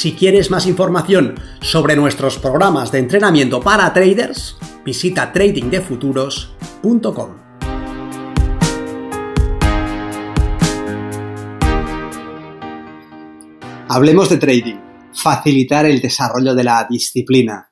Si quieres más información sobre nuestros programas de entrenamiento para traders, visita tradingdefuturos.com. Hablemos de trading, facilitar el desarrollo de la disciplina.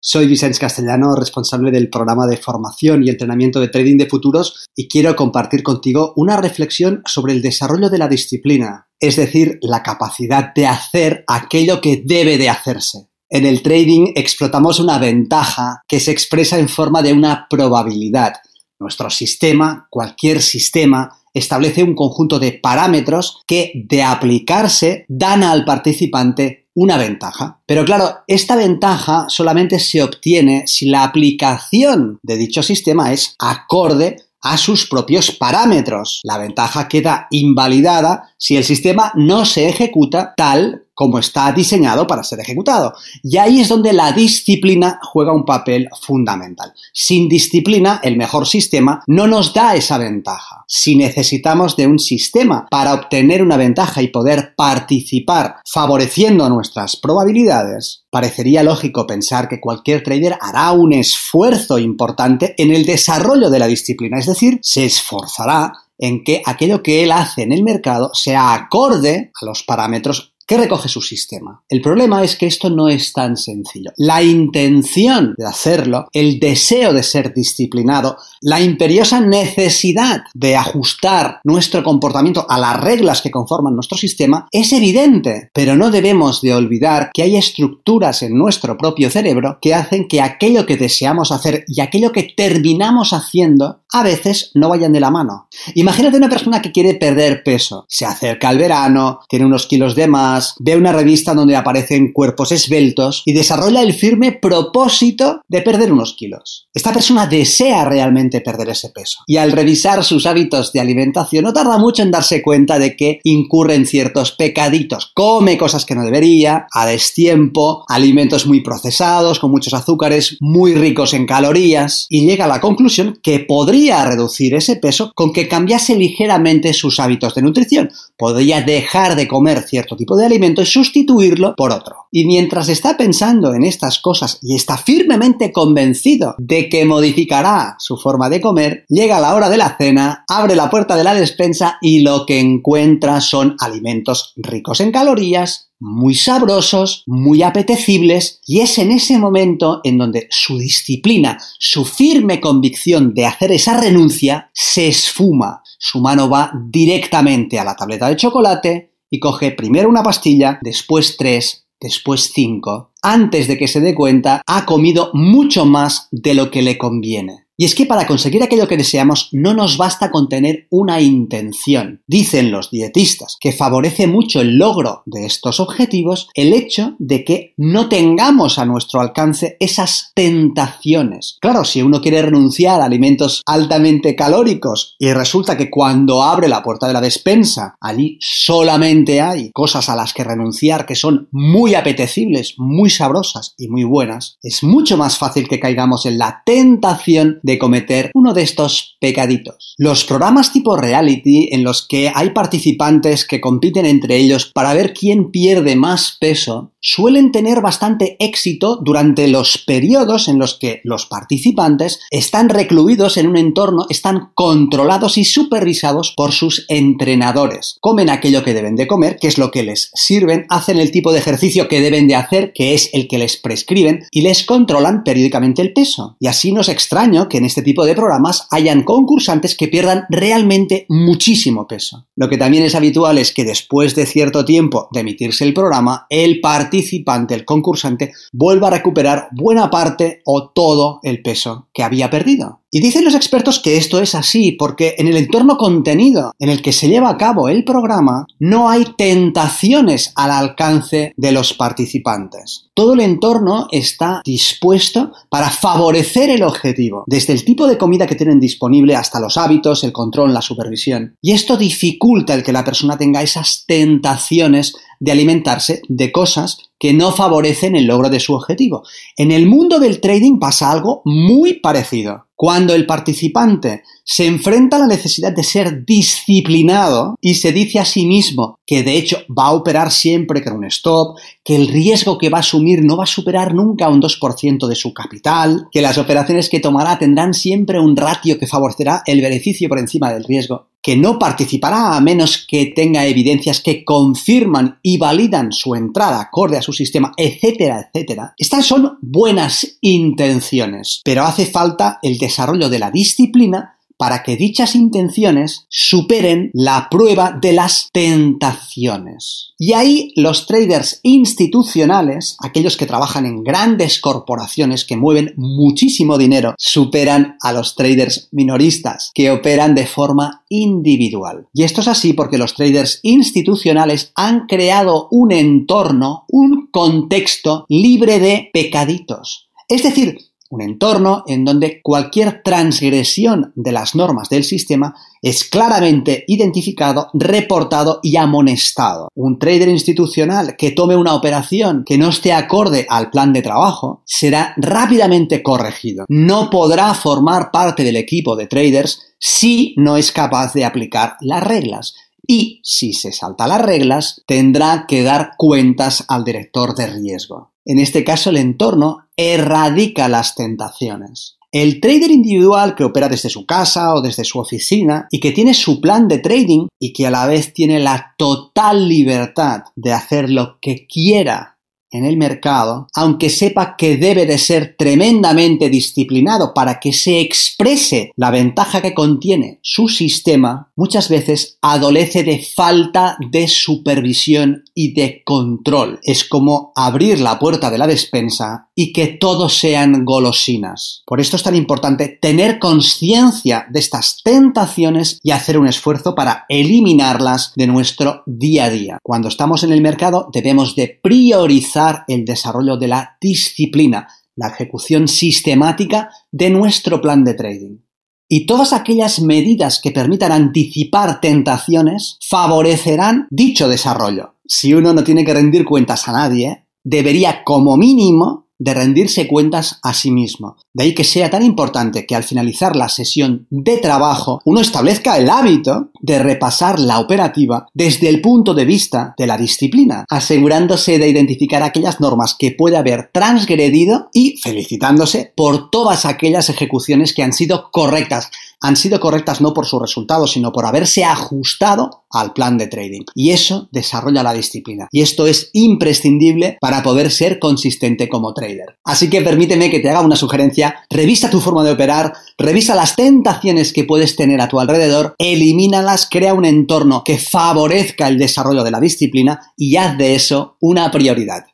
Soy Vicente Castellano, responsable del programa de formación y entrenamiento de trading de futuros y quiero compartir contigo una reflexión sobre el desarrollo de la disciplina, es decir, la capacidad de hacer aquello que debe de hacerse. En el trading explotamos una ventaja que se expresa en forma de una probabilidad. Nuestro sistema, cualquier sistema, establece un conjunto de parámetros que, de aplicarse, dan al participante una ventaja. Pero claro, esta ventaja solamente se obtiene si la aplicación de dicho sistema es acorde a sus propios parámetros. La ventaja queda invalidada si el sistema no se ejecuta tal como está diseñado para ser ejecutado. Y ahí es donde la disciplina juega un papel fundamental. Sin disciplina, el mejor sistema no nos da esa ventaja. Si necesitamos de un sistema para obtener una ventaja y poder participar favoreciendo nuestras probabilidades, parecería lógico pensar que cualquier trader hará un esfuerzo importante en el desarrollo de la disciplina, es decir, se esforzará en que aquello que él hace en el mercado sea acorde a los parámetros ¿Qué recoge su sistema? El problema es que esto no es tan sencillo. La intención de hacerlo, el deseo de ser disciplinado, la imperiosa necesidad de ajustar nuestro comportamiento a las reglas que conforman nuestro sistema es evidente, pero no debemos de olvidar que hay estructuras en nuestro propio cerebro que hacen que aquello que deseamos hacer y aquello que terminamos haciendo a veces no vayan de la mano. Imagínate una persona que quiere perder peso, se acerca al verano, tiene unos kilos de más, ve una revista donde aparecen cuerpos esbeltos y desarrolla el firme propósito de perder unos kilos. Esta persona desea realmente perder ese peso y al revisar sus hábitos de alimentación no tarda mucho en darse cuenta de que incurre en ciertos pecaditos. Come cosas que no debería, a destiempo, alimentos muy procesados, con muchos azúcares, muy ricos en calorías y llega a la conclusión que podría reducir ese peso con que cambiase ligeramente sus hábitos de nutrición. Podría dejar de comer cierto tipo de alimento y sustituirlo por otro. Y mientras está pensando en estas cosas y está firmemente convencido de que modificará su forma de comer, llega la hora de la cena, abre la puerta de la despensa y lo que encuentra son alimentos ricos en calorías, muy sabrosos, muy apetecibles, y es en ese momento en donde su disciplina, su firme convicción de hacer esa renuncia, se esfuma. Su mano va directamente a la tableta de chocolate, y coge primero una pastilla, después tres, después cinco. Antes de que se dé cuenta, ha comido mucho más de lo que le conviene. Y es que para conseguir aquello que deseamos no nos basta con tener una intención. Dicen los dietistas que favorece mucho el logro de estos objetivos el hecho de que no tengamos a nuestro alcance esas tentaciones. Claro, si uno quiere renunciar a alimentos altamente calóricos y resulta que cuando abre la puerta de la despensa allí solamente hay cosas a las que renunciar que son muy apetecibles, muy sabrosas y muy buenas, es mucho más fácil que caigamos en la tentación de cometer uno de estos pecaditos. Los programas tipo reality en los que hay participantes que compiten entre ellos para ver quién pierde más peso suelen tener bastante éxito durante los periodos en los que los participantes están recluidos en un entorno, están controlados y supervisados por sus entrenadores. Comen aquello que deben de comer, que es lo que les sirven, hacen el tipo de ejercicio que deben de hacer, que es el que les prescriben, y les controlan periódicamente el peso. Y así no es extraño que en este tipo de programas hayan concursantes que pierdan realmente muchísimo peso. Lo que también es habitual es que después de cierto tiempo de emitirse el programa, el participante, el concursante, vuelva a recuperar buena parte o todo el peso que había perdido. Y dicen los expertos que esto es así porque en el entorno contenido en el que se lleva a cabo el programa no hay tentaciones al alcance de los participantes. Todo el entorno está dispuesto para favorecer el objetivo, desde el tipo de comida que tienen disponible hasta los hábitos, el control, la supervisión. Y esto dificulta el que la persona tenga esas tentaciones de alimentarse de cosas que no favorecen el logro de su objetivo. En el mundo del trading pasa algo muy parecido. Cuando el participante se enfrenta a la necesidad de ser disciplinado y se dice a sí mismo que de hecho va a operar siempre con un stop, que el riesgo que va a asumir no va a superar nunca un 2% de su capital, que las operaciones que tomará tendrán siempre un ratio que favorecerá el beneficio por encima del riesgo, que no participará a menos que tenga evidencias que confirman y validan su entrada acorde a su sistema, etcétera, etcétera. Estas son buenas intenciones, pero hace falta el desarrollo de la disciplina para que dichas intenciones superen la prueba de las tentaciones. Y ahí los traders institucionales, aquellos que trabajan en grandes corporaciones que mueven muchísimo dinero, superan a los traders minoristas que operan de forma individual. Y esto es así porque los traders institucionales han creado un entorno, un contexto libre de pecaditos. Es decir, un entorno en donde cualquier transgresión de las normas del sistema es claramente identificado, reportado y amonestado. Un trader institucional que tome una operación que no esté acorde al plan de trabajo será rápidamente corregido. No podrá formar parte del equipo de traders si no es capaz de aplicar las reglas y si se salta las reglas tendrá que dar cuentas al director de riesgo. En este caso el entorno erradica las tentaciones. El trader individual que opera desde su casa o desde su oficina y que tiene su plan de trading y que a la vez tiene la total libertad de hacer lo que quiera en el mercado, aunque sepa que debe de ser tremendamente disciplinado para que se exprese la ventaja que contiene su sistema, muchas veces adolece de falta de supervisión y de control. Es como abrir la puerta de la despensa y que todos sean golosinas. Por esto es tan importante tener conciencia de estas tentaciones y hacer un esfuerzo para eliminarlas de nuestro día a día. Cuando estamos en el mercado debemos de priorizar el desarrollo de la disciplina, la ejecución sistemática de nuestro plan de trading. Y todas aquellas medidas que permitan anticipar tentaciones favorecerán dicho desarrollo. Si uno no tiene que rendir cuentas a nadie, debería como mínimo de rendirse cuentas a sí mismo. De ahí que sea tan importante que al finalizar la sesión de trabajo uno establezca el hábito de repasar la operativa desde el punto de vista de la disciplina, asegurándose de identificar aquellas normas que puede haber transgredido y felicitándose por todas aquellas ejecuciones que han sido correctas, han sido correctas no por sus resultados, sino por haberse ajustado al plan de trading. Y eso desarrolla la disciplina. Y esto es imprescindible para poder ser consistente como trader. Así que permíteme que te haga una sugerencia. Revisa tu forma de operar, revisa las tentaciones que puedes tener a tu alrededor, elimínalas, crea un entorno que favorezca el desarrollo de la disciplina y haz de eso una prioridad.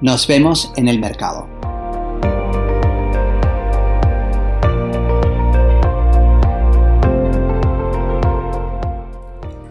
Nos vemos en el mercado.